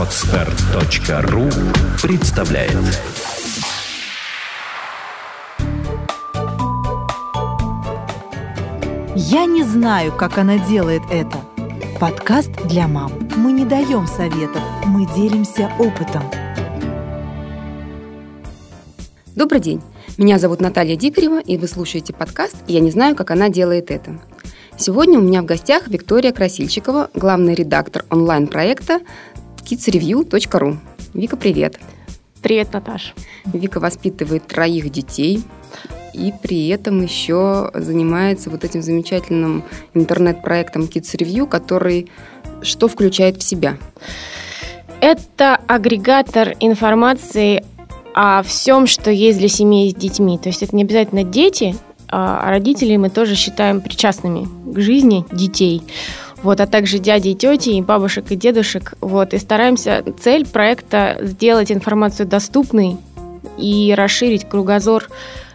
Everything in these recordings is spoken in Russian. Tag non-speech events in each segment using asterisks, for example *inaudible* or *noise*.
Отстар.ру представляет Я не знаю, как она делает это. Подкаст для мам. Мы не даем советов, мы делимся опытом. Добрый день. Меня зовут Наталья Дикарева, и вы слушаете подкаст «Я не знаю, как она делает это». Сегодня у меня в гостях Виктория Красильщикова, главный редактор онлайн-проекта kidsreview.ru. Вика, привет. Привет, Наташ. Вика воспитывает троих детей и при этом еще занимается вот этим замечательным интернет-проектом Kids Review, который что включает в себя? Это агрегатор информации о всем, что есть для семей с детьми. То есть это не обязательно дети, а родителей мы тоже считаем причастными к жизни детей. Вот, а также дяди и тети, и бабушек, и дедушек. Вот, и стараемся, цель проекта сделать информацию доступной и расширить кругозор,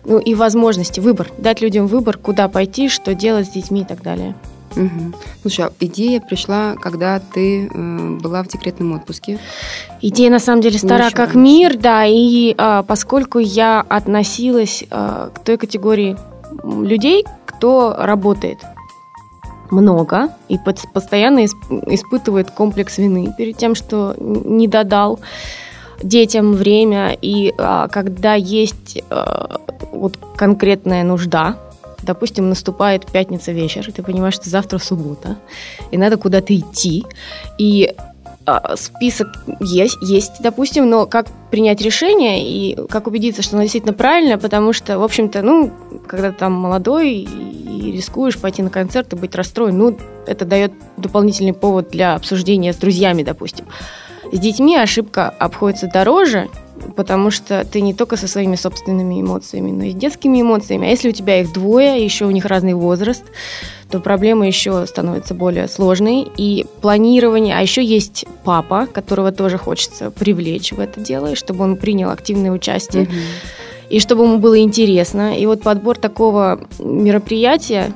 ну и возможности, выбор, дать людям выбор, куда пойти, что делать с детьми и так далее. Угу. Слушай, а идея пришла, когда ты э, была в декретном отпуске? Идея на самом деле стара как раньше. мир, да, и э, поскольку я относилась э, к той категории людей, кто работает много и постоянно испытывает комплекс вины перед тем, что не додал детям время. И а, когда есть а, вот конкретная нужда, допустим, наступает пятница вечер, и ты понимаешь, что завтра суббота, и надо куда-то идти, и а, список есть, есть, допустим, но как принять решение и как убедиться, что оно действительно правильно, потому что, в общем-то, ну, когда там молодой и рискуешь пойти на концерт и быть расстроен, ну, это дает дополнительный повод для обсуждения с друзьями, допустим. С детьми ошибка обходится дороже, потому что ты не только со своими собственными эмоциями, но и с детскими эмоциями. А если у тебя их двое, еще у них разный возраст, то проблема еще становится более сложной. И планирование, а еще есть папа, которого тоже хочется привлечь в это дело, чтобы он принял активное участие. Угу. И чтобы ему было интересно. И вот подбор такого мероприятия,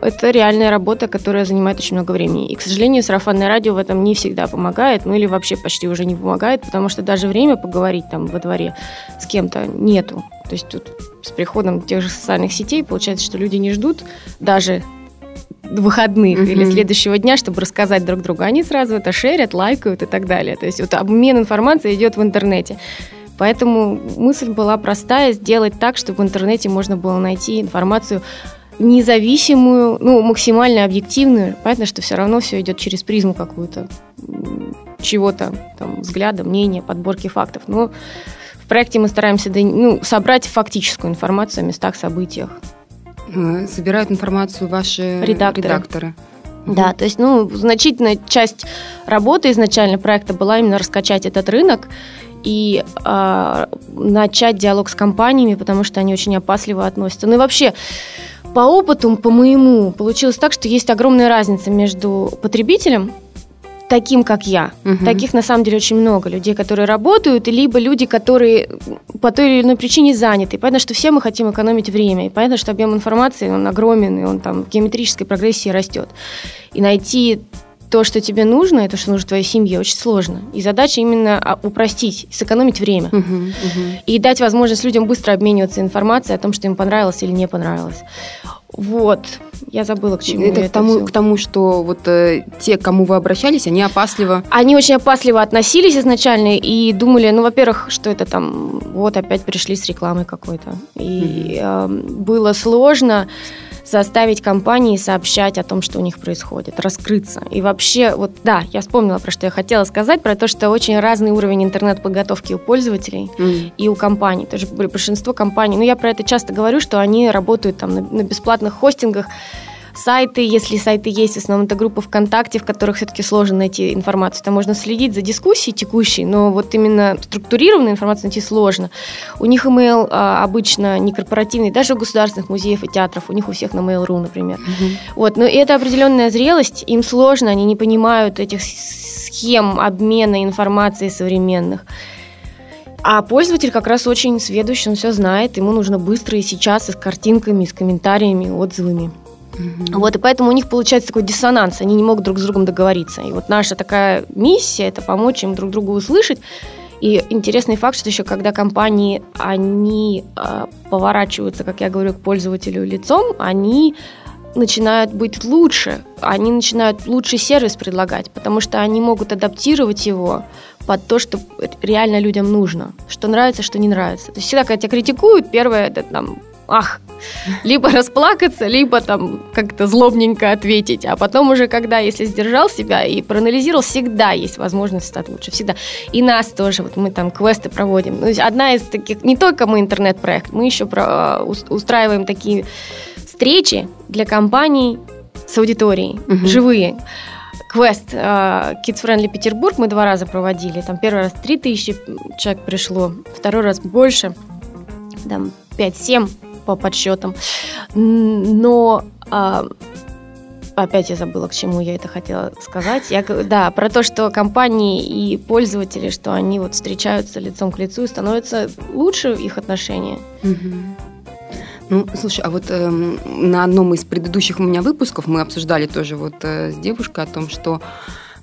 это реальная работа, которая занимает очень много времени. И, к сожалению, сарафанное радио в этом не всегда помогает, ну или вообще почти уже не помогает, потому что даже время поговорить там во дворе с кем-то нету. То есть тут с приходом тех же социальных сетей получается, что люди не ждут даже выходных mm-hmm. или следующего дня, чтобы рассказать друг другу. Они сразу это шерят, лайкают и так далее. То есть вот обмен информацией идет в интернете. Поэтому мысль была простая, сделать так, чтобы в интернете можно было найти информацию независимую, ну, максимально объективную. Понятно, что все равно все идет через призму какую-то чего-то, там, взгляда, мнения, подборки фактов. Но в проекте мы стараемся ну, собрать фактическую информацию о местах, событиях. Э, собирают информацию ваши редакторы. редакторы. Да, то есть, ну, значительная часть работы изначально проекта была именно раскачать этот рынок и э, начать диалог с компаниями, потому что они очень опасливо относятся. Ну и вообще, по опыту, по моему, получилось так, что есть огромная разница между потребителем, таким, как я. Угу. Таких, на самом деле, очень много. Людей, которые работают, либо люди, которые по той или иной причине заняты. И понятно, что все мы хотим экономить время. И понятно, что объем информации, он огромен, и он там в геометрической прогрессии растет. И найти то, что тебе нужно, это что нужно твоей семье, очень сложно. И задача именно а, упростить, сэкономить время. Uh-huh, uh-huh. И дать возможность людям быстро обмениваться информацией о том, что им понравилось или не понравилось. Вот. Я забыла, к чему это, это к тому, все. к тому, что вот э, те, к кому вы обращались, они опасливо... Они очень опасливо относились изначально и думали, ну, во-первых, что это там, вот опять пришли с рекламой какой-то. И mm-hmm. э, было сложно заставить компании сообщать о том, что у них происходит, раскрыться. И вообще, вот да, я вспомнила, про что я хотела сказать, про то, что очень разный уровень интернет-подготовки у пользователей mm. и у компаний. Тоже большинство компаний, ну я про это часто говорю, что они работают там на, на бесплатных хостингах, сайты, если сайты есть, в основном это группы ВКонтакте, в которых все-таки сложно найти информацию. Там можно следить за дискуссией текущей, но вот именно структурированную информацию найти сложно. У них email а, обычно не корпоративный, даже у государственных музеев и театров, у них у всех на Mail.ru, например. Угу. Вот, но это определенная зрелость, им сложно, они не понимают этих схем обмена информацией современных. А пользователь как раз очень сведущий, он все знает, ему нужно быстро и сейчас, и с картинками, и с комментариями, отзывами. Угу. Вот, и поэтому у них получается такой диссонанс, они не могут друг с другом договориться. И вот наша такая миссия – это помочь им друг другу услышать. И интересный факт, что еще когда компании, они э, поворачиваются, как я говорю, к пользователю лицом, они начинают быть лучше, они начинают лучший сервис предлагать, потому что они могут адаптировать его под то, что реально людям нужно, что нравится, что не нравится. То есть всегда, когда тебя критикуют, первое это там ах, либо расплакаться, либо там как-то злобненько ответить. А потом уже, когда, если сдержал себя и проанализировал, всегда есть возможность стать лучше, всегда. И нас тоже, вот мы там квесты проводим. Ну, одна из таких, не только мы интернет-проект, мы еще про, устраиваем такие встречи для компаний с аудиторией, угу. живые. Квест uh, Kids Friendly Петербург мы два раза проводили. Там первый раз 3000 человек пришло, второй раз больше, там 5-7 по подсчетам. Но а, опять я забыла, к чему я это хотела сказать. Я, да, про то, что компании и пользователи, что они вот встречаются лицом к лицу и становятся лучше их отношения. Ну, слушай, а вот э, на одном из предыдущих у меня выпусков мы обсуждали тоже вот э, с девушкой о том, что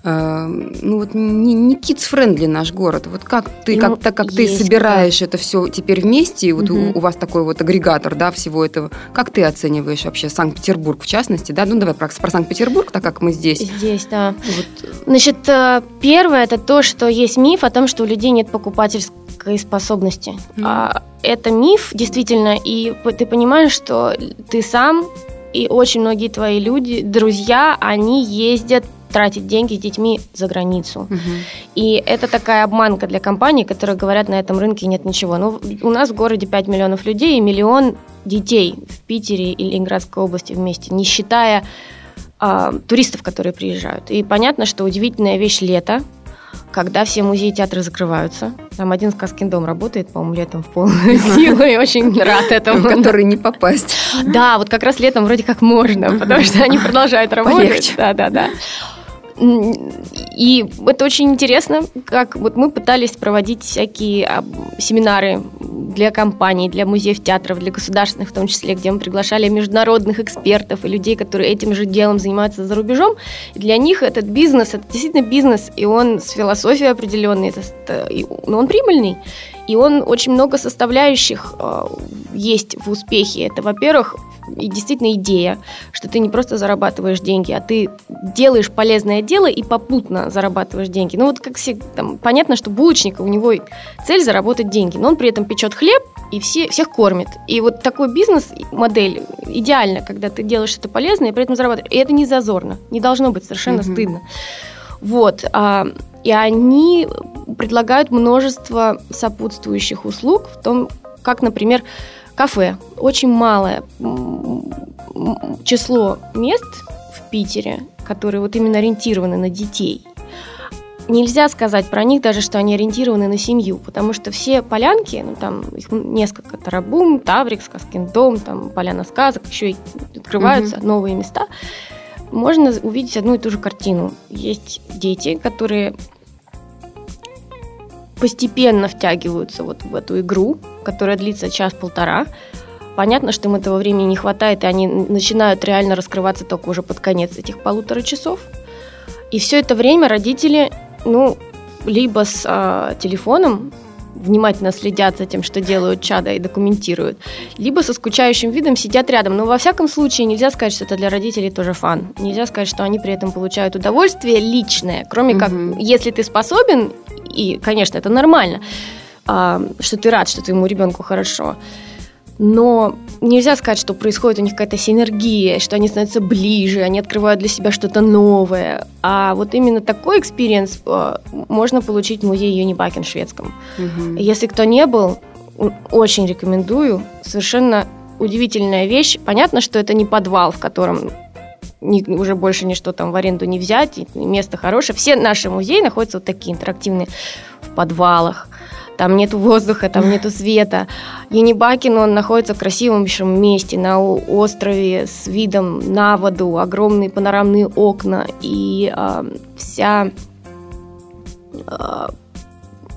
Эм, ну вот не, не kids-friendly наш город. Вот как ты, ну, как, так как ты собираешь да. это все теперь вместе, и вот угу. у, у вас такой вот агрегатор, да, всего этого, как ты оцениваешь вообще Санкт-Петербург в частности, да? Ну давай про, про Санкт-Петербург, так как мы здесь. Здесь, да. Вот. Значит, э, первое это то, что есть миф о том, что у людей нет покупательской способности. Mm. А, это миф, действительно, и ты понимаешь, что ты сам и очень многие твои люди, друзья, они ездят тратить деньги с детьми за границу. Угу. И это такая обманка для компаний, которые говорят, на этом рынке нет ничего. Ну, у нас в городе 5 миллионов людей и миллион детей в Питере и Ленинградской области вместе, не считая а, туристов, которые приезжают. И понятно, что удивительная вещь лето, когда все музеи и театры закрываются. Там один сказкин дом работает, по-моему, летом в полную *laughs* силу, и очень рад *laughs* этому. В который не попасть. Да, вот как раз летом вроде как можно, потому что они продолжают работать. Да, да, да. И это очень интересно, как вот мы пытались проводить всякие а, семинары для компаний, для музеев, театров, для государственных в том числе, где мы приглашали международных экспертов и людей, которые этим же делом занимаются за рубежом. И для них этот бизнес, это действительно бизнес, и он с философией определенной, это, но он прибыльный. И он очень много составляющих э, есть в успехе. Это, во-первых, и действительно идея, что ты не просто зарабатываешь деньги, а ты делаешь полезное дело и попутно зарабатываешь деньги. Ну вот как все, там, понятно, что булочника, у него цель заработать деньги, но он при этом печет хлеб и все, всех кормит. И вот такой бизнес-модель идеально, когда ты делаешь что-то полезное и при этом зарабатываешь. И это не зазорно, не должно быть совершенно mm-hmm. стыдно. Вот. А, и они предлагают множество сопутствующих услуг в том, как, например, Кафе. Очень малое число мест в Питере, которые вот именно ориентированы на детей. Нельзя сказать про них даже, что они ориентированы на семью, потому что все полянки, ну там их несколько, Тарабум, Таврик, Сказкин дом, там Поляна сказок, еще и открываются угу. новые места, можно увидеть одну и ту же картину. Есть дети, которые постепенно втягиваются вот в эту игру, которая длится час-полтора. Понятно, что им этого времени не хватает, и они начинают реально раскрываться только уже под конец этих полутора часов. И все это время родители, ну, либо с а, телефоном внимательно следят за тем, что делают чада и документируют, либо со скучающим видом сидят рядом. Но во всяком случае нельзя сказать, что это для родителей тоже fun. Нельзя сказать, что они при этом получают удовольствие личное, кроме угу. как, если ты способен, и, конечно, это нормально, что ты рад, что твоему ребенку хорошо но нельзя сказать, что происходит у них какая-то синергия, что они становятся ближе, они открывают для себя что-то новое. А вот именно такой experience э, можно получить в музее Юнибакен шведском. Угу. Если кто не был, очень рекомендую. Совершенно удивительная вещь. Понятно, что это не подвал, в котором ни, уже больше ничто там в аренду не взять, место хорошее. Все наши музеи находятся вот такие интерактивные в подвалах там нету воздуха, там нету света. Енибакин, он находится в красивом месте, на острове с видом на воду, огромные панорамные окна, и э, вся э,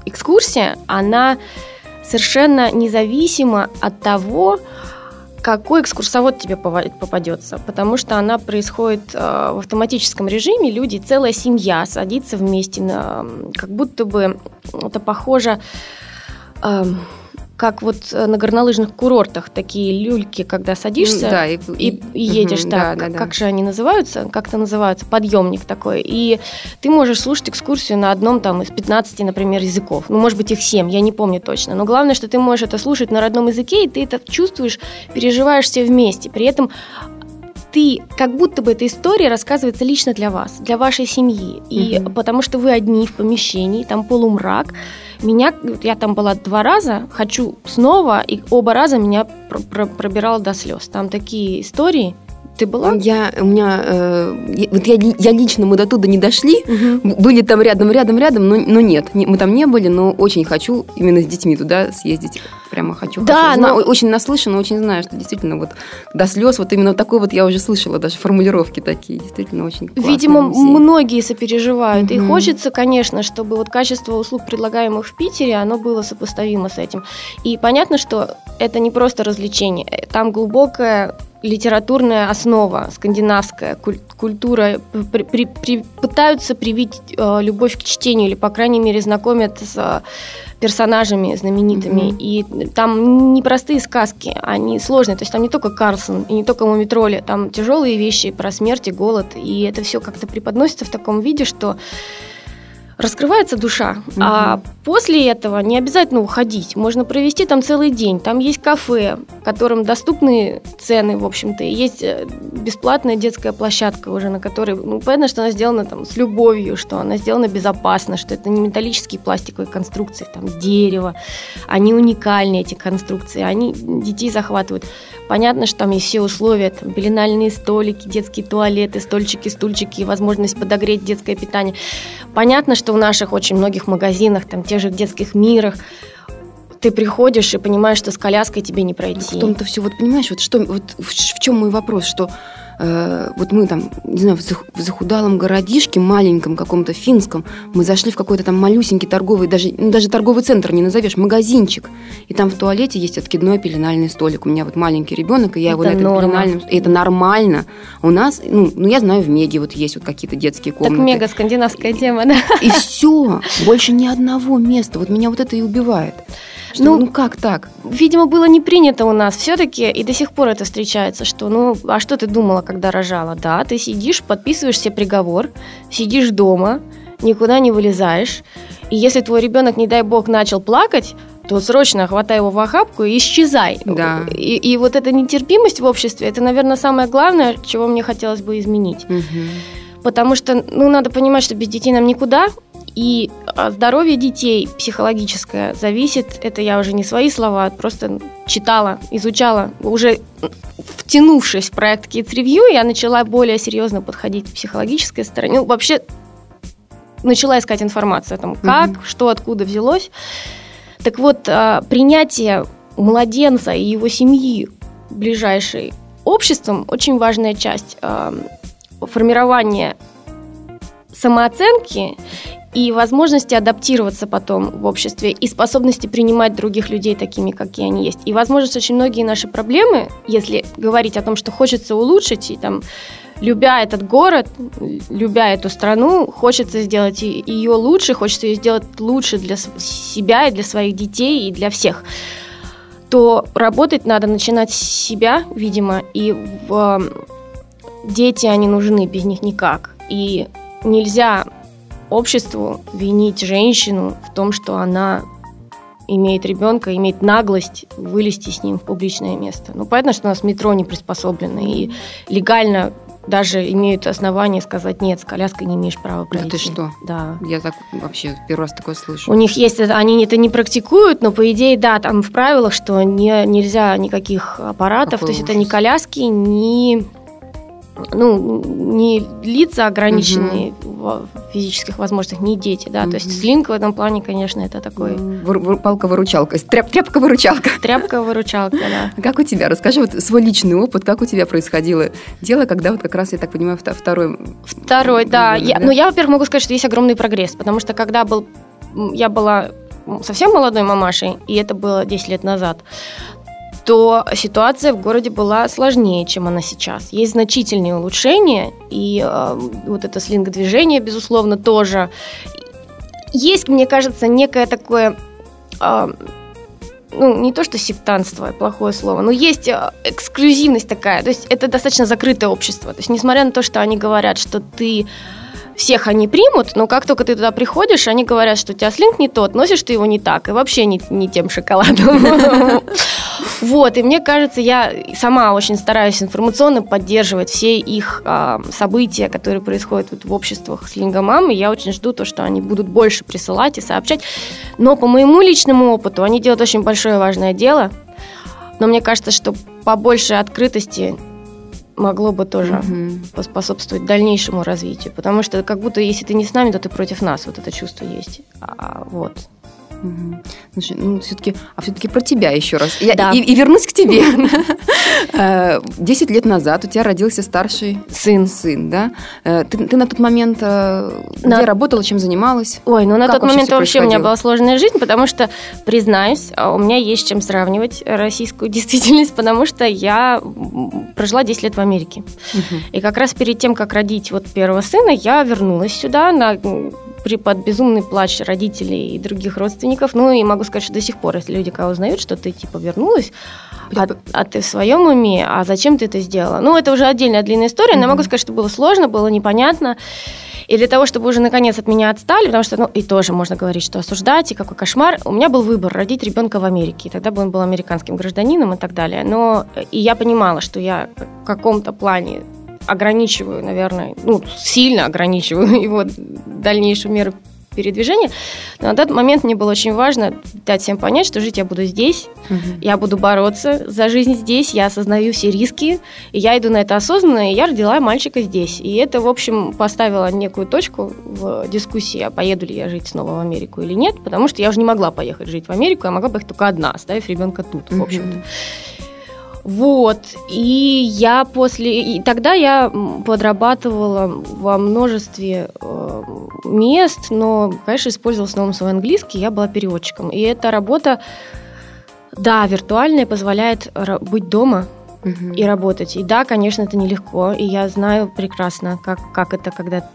экскурсия, она совершенно независима от того, какой экскурсовод тебе попадется, потому что она происходит э, в автоматическом режиме, люди, целая семья садится вместе, на, как будто бы это похоже... Как вот э, на горнолыжных курортах такие люльки, когда садишься да, и, и, и едешь угу, да, да, как да. же они называются, как-то называются, подъемник такой, и ты можешь слушать экскурсию на одном там из 15, например, языков, ну, может быть, их 7, я не помню точно, но главное, что ты можешь это слушать на родном языке, и ты это чувствуешь, переживаешь все вместе, при этом ты, как будто бы эта история рассказывается лично для вас, для вашей семьи. И угу. потому что вы одни в помещении, там полумрак. Меня, я там была два раза, хочу снова, и оба раза меня пробирало до слез. Там такие истории, ты была? Я, у меня, э, вот я, я лично, мы до туда не дошли, угу. были там рядом, рядом, рядом, но, но нет, не, мы там не были, но очень хочу именно с детьми туда съездить, прямо хочу. Да, хочу. но... Знаю, очень наслышана, очень знаю, что действительно вот до слез, вот именно такой вот я уже слышала, даже формулировки такие, действительно очень. Видимо, музей. многие сопереживают, угу. и хочется, конечно, чтобы вот качество услуг, предлагаемых в Питере, оно было сопоставимо с этим. И понятно, что это не просто развлечение, там глубокая литературная основа, скандинавская культура, при, при, при, пытаются привить э, любовь к чтению или, по крайней мере, знакомят с э, персонажами знаменитыми. Mm-hmm. И там не простые сказки, они сложные. То есть там не только Карлсон и не только Мумитроли, там тяжелые вещи про смерть и голод. И это все как-то преподносится в таком виде, что раскрывается душа. Угу. А после этого не обязательно уходить. Можно провести там целый день. Там есть кафе, которым доступны цены, в общем-то. есть э, бесплатная детская площадка уже, на которой, ну, понятно, что она сделана там с любовью, что она сделана безопасно, что это не металлические пластиковые конструкции, там дерево. Они уникальные, эти конструкции. Они детей захватывают. Понятно, что там есть все условия, там пеленальные столики, детские туалеты, стольчики, стульчики, возможность подогреть детское питание. Понятно, что в наших очень многих магазинах, там тех же детских мирах, ты приходишь и понимаешь, что с коляской тебе не пройти. В том-то все, вот понимаешь, вот что, вот в, в чем мой вопрос, что э, вот мы там, не знаю, в захудалом городишке, маленьком каком-то финском, мы зашли в какой-то там малюсенький торговый, даже, ну, даже торговый центр не назовешь, магазинчик, и там в туалете есть откидной пеленальный столик. У меня вот маленький ребенок, и я это его на этом пеленальном... И это нормально. У нас, ну, ну, я знаю, в Меди вот есть вот какие-то детские комнаты. Так мега скандинавская тема, да? И все, больше ни одного места. Вот меня вот это и убивает. Что, ну, ну как так? Видимо, было не принято у нас все-таки, и до сих пор это встречается, что, ну, а что ты думала, когда рожала? Да, ты сидишь, подписываешь себе приговор, сидишь дома, никуда не вылезаешь, и если твой ребенок, не дай бог, начал плакать, то срочно хватай его в охапку и исчезай. Да. И, и вот эта нетерпимость в обществе, это, наверное, самое главное, чего мне хотелось бы изменить. Угу. Потому что, ну, надо понимать, что без детей нам никуда, и а, здоровье детей психологическое зависит, это я уже не свои слова, просто читала, изучала, уже втянувшись в проект Kids Review, я начала более серьезно подходить к психологической стороне. Ну, вообще, начала искать информацию о том, как, mm-hmm. что, откуда взялось. Так вот, а, принятие младенца и его семьи ближайшей обществом очень важная часть а, формирования самооценки и возможности адаптироваться потом в обществе, и способности принимать других людей такими, какие они есть. И, возможно, очень многие наши проблемы, если говорить о том, что хочется улучшить, и там любя этот город, любя эту страну, хочется сделать ее лучше, хочется ее сделать лучше для себя и для своих детей и для всех, то работать надо начинать с себя, видимо, и в... дети, они нужны, без них никак. И нельзя обществу винить женщину в том, что она имеет ребенка, имеет наглость вылезти с ним в публичное место. Ну, понятно, что у нас метро не приспособлено, и легально даже имеют основания сказать, нет, с коляской не имеешь права пройти. Да ты что? Да. Я так вообще первый раз такое слышу. У них есть, они это не практикуют, но по идее, да, там в правилах, что не, нельзя никаких аппаратов, Какой то есть ужас. это не коляски, не ну, не лица ограниченные угу. в физических возможностях, не дети, да, угу. то есть слинг в этом плане, конечно, это такой... Палка-выручалка, тряп, тряпка-выручалка. Тряпка-выручалка, да. *laughs* Как у тебя? Расскажи вот свой личный опыт, как у тебя происходило дело, когда вот как раз, я так понимаю, второй... Второй, да. Я, да? Ну, я, во-первых, могу сказать, что есть огромный прогресс, потому что когда был... Я была совсем молодой мамашей, и это было 10 лет назад, то ситуация в городе была сложнее, чем она сейчас. Есть значительные улучшения, и э, вот это слинг-движение, безусловно, тоже. Есть, мне кажется, некое такое... Э, ну, не то что сектанство, плохое слово, но есть э, эксклюзивность такая. То есть это достаточно закрытое общество. То есть несмотря на то, что они говорят, что ты всех они примут, но как только ты туда приходишь, они говорят, что у тебя слинг не тот, носишь ты его не так, и вообще не, не тем шоколадом. *laughs* Вот, и мне кажется, я сама очень стараюсь информационно поддерживать все их а, события, которые происходят вот в обществах слингомам, и я очень жду то, что они будут больше присылать и сообщать. Но по моему личному опыту они делают очень большое важное дело, но мне кажется, что побольше открытости могло бы тоже угу. поспособствовать дальнейшему развитию. Потому что как будто если ты не с нами, то ты против нас. Вот это чувство есть. А, вот. Угу. Значит, ну, все-таки, а все-таки про тебя еще раз. Я, да. и, и вернусь к тебе. Э, десять лет назад у тебя родился старший сын. Сын, да? Э, ты, ты на тот момент э, на... где работала, чем занималась? Ой, ну на как тот момент вообще у меня была сложная жизнь, потому что, признаюсь, у меня есть чем сравнивать российскую *laughs* действительность, потому что я прожила 10 лет в Америке. Угу. И как раз перед тем, как родить вот первого сына, я вернулась сюда на при под безумный плач родителей и других родственников. Ну и могу сказать, что до сих пор, если люди кого узнают, что ты типа вернулась, а, а ты в своем уме, а зачем ты это сделала? Ну, это уже отдельная длинная история, но я могу сказать, что было сложно, было непонятно. И для того, чтобы уже наконец от меня отстали, потому что, ну, и тоже можно говорить, что осуждать, и какой кошмар, у меня был выбор родить ребенка в Америке. И тогда бы он был американским гражданином и так далее. Но и я понимала, что я в каком-то плане ограничиваю, наверное, ну, сильно ограничиваю *laughs* его дальнейшую меру передвижения. Но на тот момент мне было очень важно дать всем понять, что жить я буду здесь, угу. я буду бороться за жизнь здесь, я осознаю все риски, и я иду на это осознанно, и я родила мальчика здесь. И это, в общем, поставило некую точку в дискуссии, а поеду ли я жить снова в Америку или нет, потому что я уже не могла поехать жить в Америку, я могла поехать только одна, оставив ребенка тут, в общем-то. Вот. И я после... И тогда я подрабатывала во множестве э, мест, но, конечно, использовала в основном свой английский, я была переводчиком. И эта работа, да, виртуальная, позволяет быть дома, угу. и работать. И да, конечно, это нелегко, и я знаю прекрасно, как, как это, когда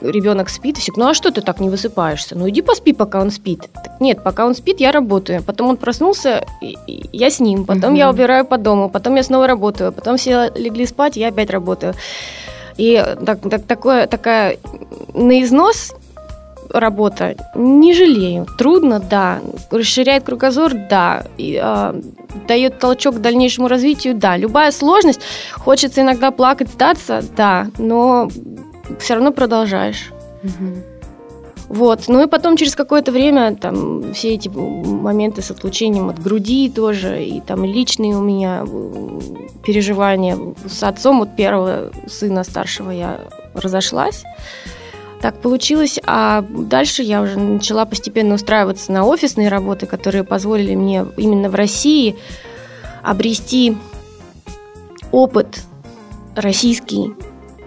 ребенок спит, и все, ну а что ты так не высыпаешься? Ну иди поспи, пока он спит. Так, нет, пока он спит, я работаю. Потом он проснулся, я с ним, потом угу. я убираю по дому, потом я снова работаю, потом все легли спать, я опять работаю. И так, так, такое, такая на износ работа. Не жалею. Трудно, да. Расширяет кругозор, да. И, э, дает толчок к дальнейшему развитию, да. Любая сложность, хочется иногда плакать, сдаться, да. Но все равно продолжаешь. Угу. Вот. Ну и потом через какое-то время там все эти моменты с отлучением от груди тоже, и там личные у меня переживания с отцом вот первого сына старшего я разошлась так получилось. А дальше я уже начала постепенно устраиваться на офисные работы, которые позволили мне именно в России обрести опыт российский.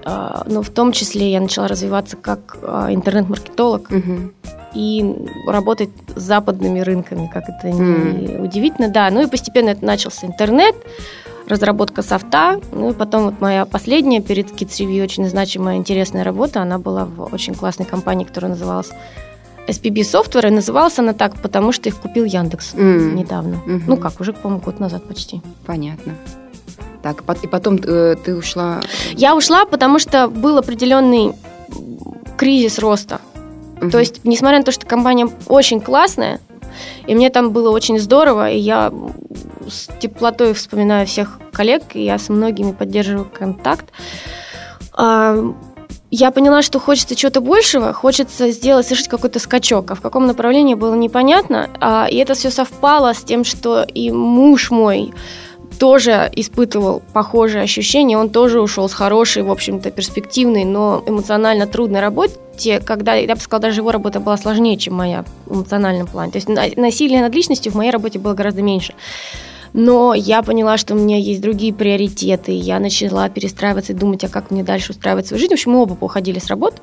А, но в том числе я начала развиваться как а, интернет-маркетолог. Угу и работать с западными рынками, как это не mm. удивительно, да. Ну и постепенно это начался интернет, разработка софта. Ну и потом вот моя последняя перед Kids Review очень значимая, интересная работа. Она была в очень классной компании, которая называлась SPB Software. И называлась она так, потому что их купил Яндекс mm. недавно. Mm-hmm. Ну как, уже, по-моему, год назад почти. Понятно. Так, и потом э, ты ушла? Я ушла, потому что был определенный кризис роста. Mm-hmm. То есть, несмотря на то, что компания очень классная, и мне там было очень здорово, и я с теплотой вспоминаю всех коллег, и я с многими поддерживаю контакт. А, я поняла, что хочется чего-то большего, хочется сделать, совершить какой-то скачок, а в каком направлении было непонятно. А, и это все совпало с тем, что и муж мой тоже испытывал похожие ощущения. Он тоже ушел с хорошей, в общем-то, перспективной, но эмоционально трудной работе, когда, я бы сказала, даже его работа была сложнее, чем моя в эмоциональном плане. То есть насилие над личностью в моей работе было гораздо меньше. Но я поняла, что у меня есть другие приоритеты. Я начала перестраиваться и думать, а как мне дальше устраивать свою жизнь. В общем, мы оба уходили с работы.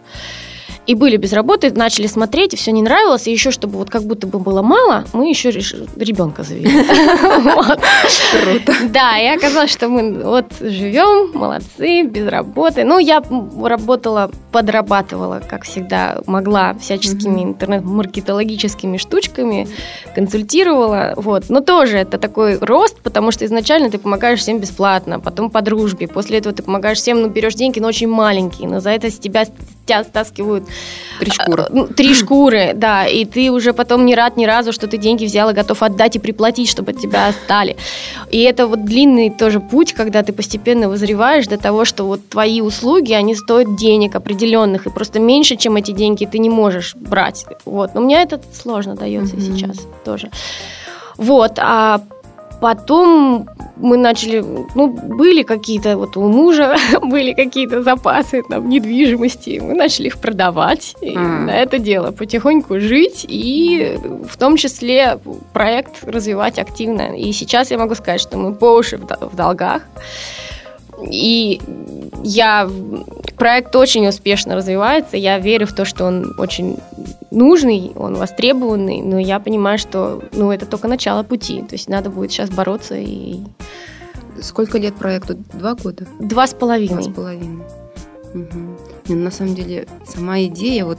И были без работы, начали смотреть, и все не нравилось, и еще, чтобы вот как будто бы было мало, мы еще ребенка завели. *laughs* Круто. Да, и оказалось, что мы вот живем, молодцы, без работы. Ну, я работала, подрабатывала, как всегда, могла всяческими интернет-маркетологическими штучками, консультировала, вот. Но тоже это такой рост, потому что изначально ты помогаешь всем бесплатно, потом по дружбе, после этого ты помогаешь всем, ну, берешь деньги, но очень маленькие, но за это с тебя, тебя стаскивают Три шкуры. А, ну, три *clears throat* шкуры, да. И ты уже потом не рад ни разу, что ты деньги взял и готов отдать и приплатить, чтобы от тебя стали. И это вот длинный тоже путь, когда ты постепенно вызреваешь до того, что вот твои услуги, они стоят денег определенных, и просто меньше, чем эти деньги, ты не можешь брать. Вот. Но у меня это сложно дается mm-hmm. сейчас тоже. Вот, а Потом мы начали, ну, были какие-то, вот у мужа *laughs* были какие-то запасы там недвижимости, мы начали их продавать, и mm. на это дело потихоньку жить, и в том числе проект развивать активно. И сейчас я могу сказать, что мы по уши в долгах, и я проект очень успешно развивается. Я верю в то, что он очень нужный, он востребованный, но я понимаю, что ну, это только начало пути. То есть надо будет сейчас бороться и... Сколько лет проекту? Два года? Два с половиной. Два с половиной. Угу. Не, на самом деле, сама идея, вот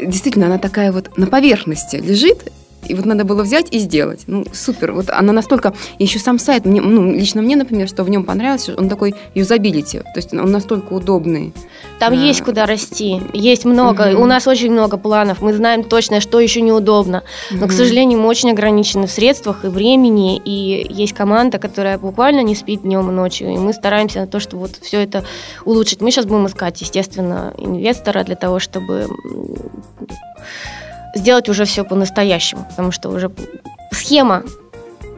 действительно, она такая вот на поверхности лежит, и вот надо было взять и сделать. Ну, супер. Вот она настолько... Еще сам сайт, мне, ну, лично мне, например, что в нем понравился, он такой юзабилити. То есть он настолько удобный. Там а... есть куда расти. Есть много. Угу. У нас очень много планов. Мы знаем точно, что еще неудобно. Но, угу. к сожалению, мы очень ограничены в средствах и времени. И есть команда, которая буквально не спит днем и ночью. И мы стараемся на то, чтобы вот все это улучшить. Мы сейчас будем искать, естественно, инвестора для того, чтобы сделать уже все по-настоящему, потому что уже схема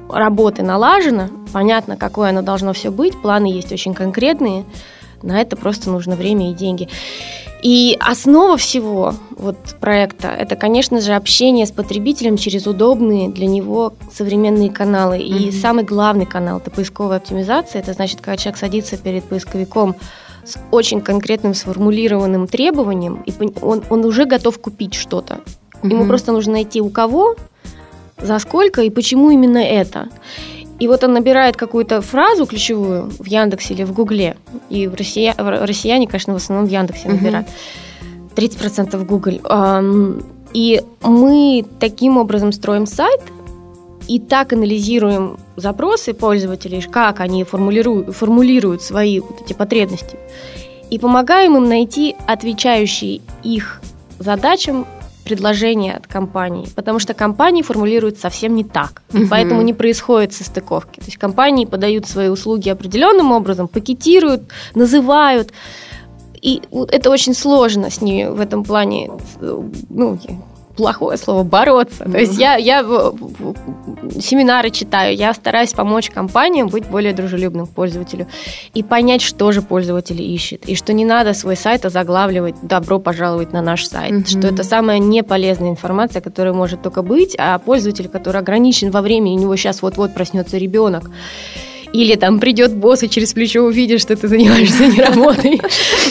работы налажена, понятно, какое оно должно все быть, планы есть очень конкретные, на это просто нужно время и деньги. И основа всего вот проекта – это, конечно же, общение с потребителем через удобные для него современные каналы. Mm-hmm. И самый главный канал – это поисковая оптимизация. Это значит, когда человек садится перед поисковиком с очень конкретным сформулированным требованием, и он, он уже готов купить что-то. Угу. Ему просто нужно найти у кого, за сколько и почему именно это. И вот он набирает какую-то фразу ключевую в Яндексе или в Гугле. И в россия... россияне, конечно, в основном в Яндексе угу. набирают. 30% в Google. И мы таким образом строим сайт и так анализируем запросы пользователей, как они формулируют, формулируют свои вот эти потребности, и помогаем им найти отвечающие их задачам предложение от компании, потому что компании формулируют совсем не так, угу. поэтому не происходит состыковки. То есть компании подают свои услуги определенным образом, пакетируют, называют, и это очень сложно с ними в этом плане, ну, плохое слово бороться. Mm-hmm. То есть я, я семинары читаю, я стараюсь помочь компаниям быть более дружелюбным к пользователю и понять, что же пользователь ищет. И что не надо свой сайт озаглавливать «добро пожаловать на наш сайт». Mm-hmm. Что это самая неполезная информация, которая может только быть, а пользователь, который ограничен во времени, у него сейчас вот-вот проснется ребенок, или там придет босс и через плечо увидит, что ты занимаешься *laughs* не работой.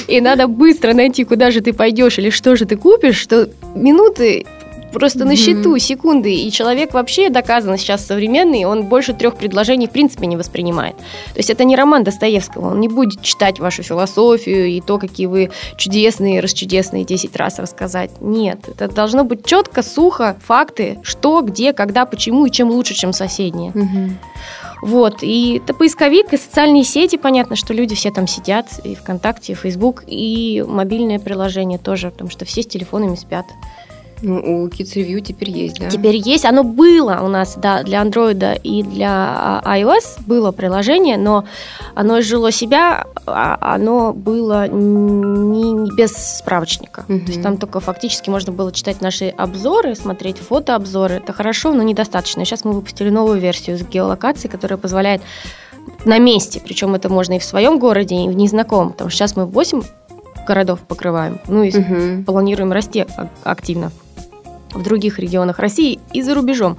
И надо быстро найти, куда же ты пойдешь или что же ты купишь, что минуты просто mm-hmm. на счету секунды. И человек вообще доказано сейчас современный, он больше трех предложений в принципе не воспринимает. То есть это не роман Достоевского, он не будет читать вашу философию и то, какие вы чудесные, расчудесные 10 раз рассказать. Нет, это должно быть четко, сухо, факты, что, где, когда, почему и чем лучше, чем соседние. Mm-hmm. Вот, и это поисковик, и социальные сети, понятно, что люди все там сидят, и ВКонтакте, и Фейсбук, и мобильное приложение тоже, потому что все с телефонами спят. Ну, у Kids Review теперь есть, да? Теперь есть. Оно было у нас, да, для Android и для а, iOS было приложение, но оно изжило себя, а, оно было не, не без справочника. Угу. То есть там только фактически можно было читать наши обзоры, смотреть фотообзоры. Это хорошо, но недостаточно. Сейчас мы выпустили новую версию с геолокацией, которая позволяет на месте, причем это можно и в своем городе, и в незнакомом, потому что сейчас мы 8 городов покрываем, ну и угу. планируем расти активно в других регионах России и за рубежом.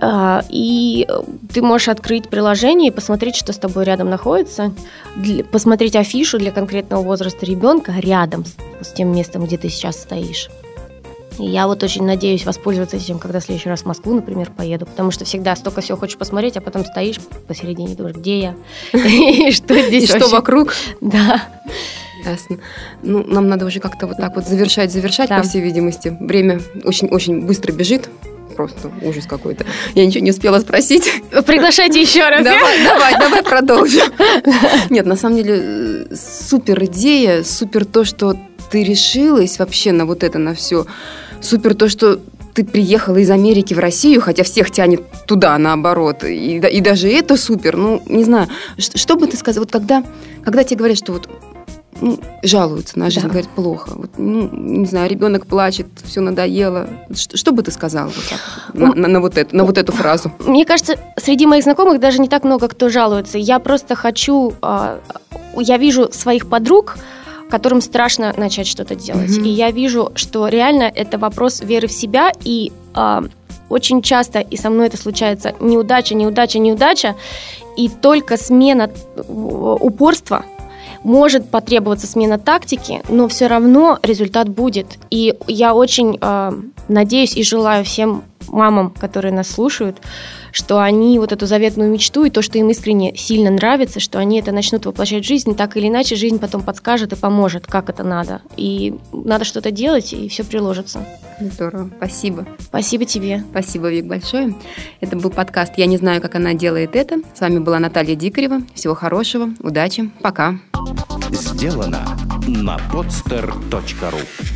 А, и ты можешь открыть приложение и посмотреть, что с тобой рядом находится, посмотреть афишу для конкретного возраста ребенка рядом с тем местом, где ты сейчас стоишь. И я вот очень надеюсь воспользоваться этим, когда в следующий раз в Москву, например, поеду, потому что всегда столько всего хочешь посмотреть, а потом стоишь посередине и думаешь, где я, *laughs* и что здесь И что вокруг. Да. Ясно. Ну, нам надо уже как-то вот так вот завершать, завершать, по всей видимости. Время очень-очень быстро бежит просто ужас какой-то. Я ничего не успела спросить. Приглашайте еще раз. Давай, давай, давай продолжим. Нет, на самом деле э, супер идея, супер то, что ты решилась вообще на вот это, на все. Супер то, что ты приехала из Америки в Россию, хотя всех тянет туда, наоборот. И, и даже это супер. Ну, не знаю, что, что бы ты сказала, вот когда, когда тебе говорят, что вот ну, жалуются на жизнь, да. говорят, плохо. Вот, ну, не знаю, ребенок плачет, все надоело. Что, что бы ты сказала вот так, на, на, на, вот это, на вот эту фразу? Мне кажется, среди моих знакомых даже не так много кто жалуется. Я просто хочу... А, я вижу своих подруг, которым страшно начать что-то делать. Mm-hmm. И я вижу, что реально это вопрос веры в себя и э, очень часто, и со мной это случается, неудача, неудача, неудача, и только смена упорства может потребоваться смена тактики, но все равно результат будет. И я очень э, надеюсь и желаю всем мамам, которые нас слушают, что они вот эту заветную мечту и то, что им искренне сильно нравится, что они это начнут воплощать в жизнь, так или иначе жизнь потом подскажет и поможет, как это надо. И надо что-то делать, и все приложится. Здорово, спасибо. Спасибо тебе. Спасибо, Вик, большое. Это был подкаст «Я не знаю, как она делает это». С вами была Наталья Дикарева. Всего хорошего, удачи, пока. Сделано на podster.ru